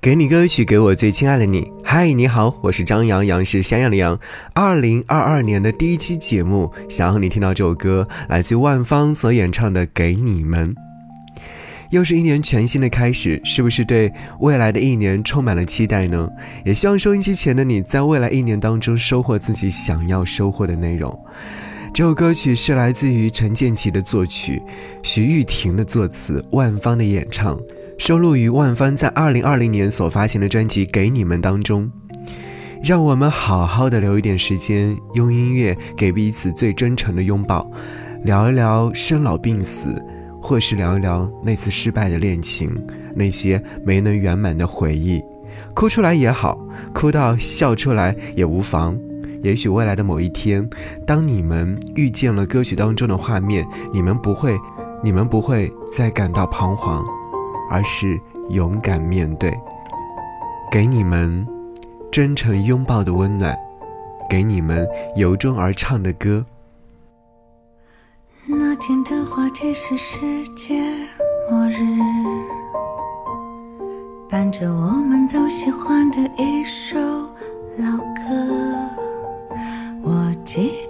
给你歌曲，给我最亲爱的你。嗨，你好，我是张阳阳，是山羊的羊。二零二二年的第一期节目，想和你听到这首歌，来自万芳所演唱的《给你们》。又是一年全新的开始，是不是对未来的一年充满了期待呢？也希望收音机前的你，在未来一年当中收获自己想要收获的内容。这首歌曲是来自于陈建奇的作曲，徐玉婷的作词，万芳的演唱。收录于万芳在二零二零年所发行的专辑《给你们》当中，让我们好好的留一点时间，用音乐给彼此最真诚的拥抱，聊一聊生老病死，或是聊一聊那次失败的恋情，那些没能圆满的回忆，哭出来也好，哭到笑出来也无妨。也许未来的某一天，当你们遇见了歌曲当中的画面，你们不会，你们不会再感到彷徨。而是勇敢面对，给你们真诚拥抱的温暖，给你们由衷而唱的歌。那天的话题是世界末日，伴着我们都喜欢的一首老歌，我记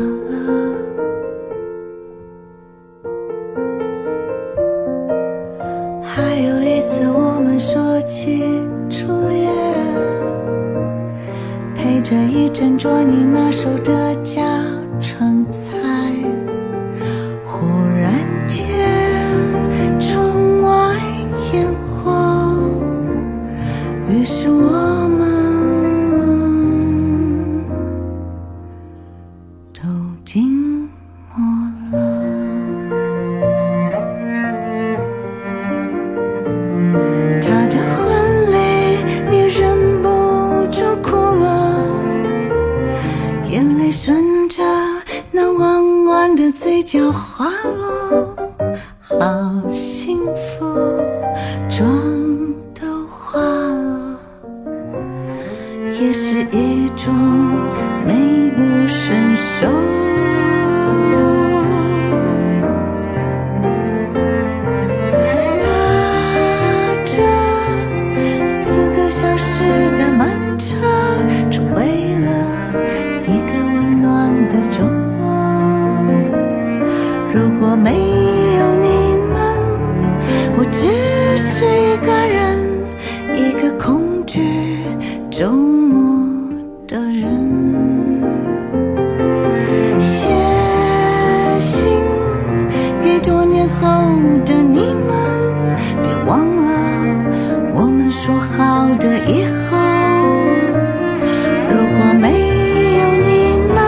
了，还有一次我们说起初恋，陪着一整桌，你那守着家窗。他的婚礼，你忍不住哭了。眼泪顺着那弯弯的嘴角滑落，好幸福，妆都花了，也是一种美不胜收。周末的人。写信给多年后的你们，别忘了我们说好的以后。如果没有你们，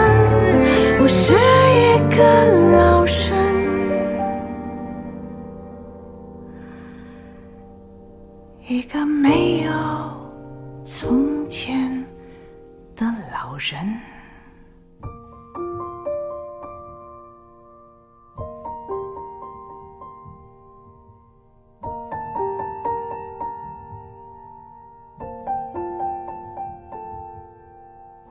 我是一个老人，一个没有。老人。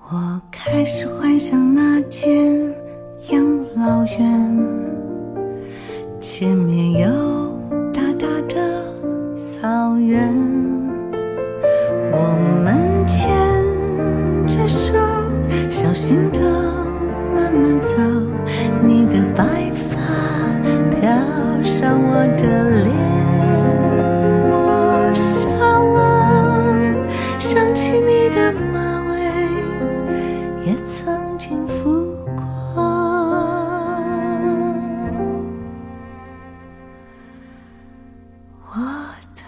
我开始幻想那天让我的脸我笑了想起你的马尾也曾经复过。我的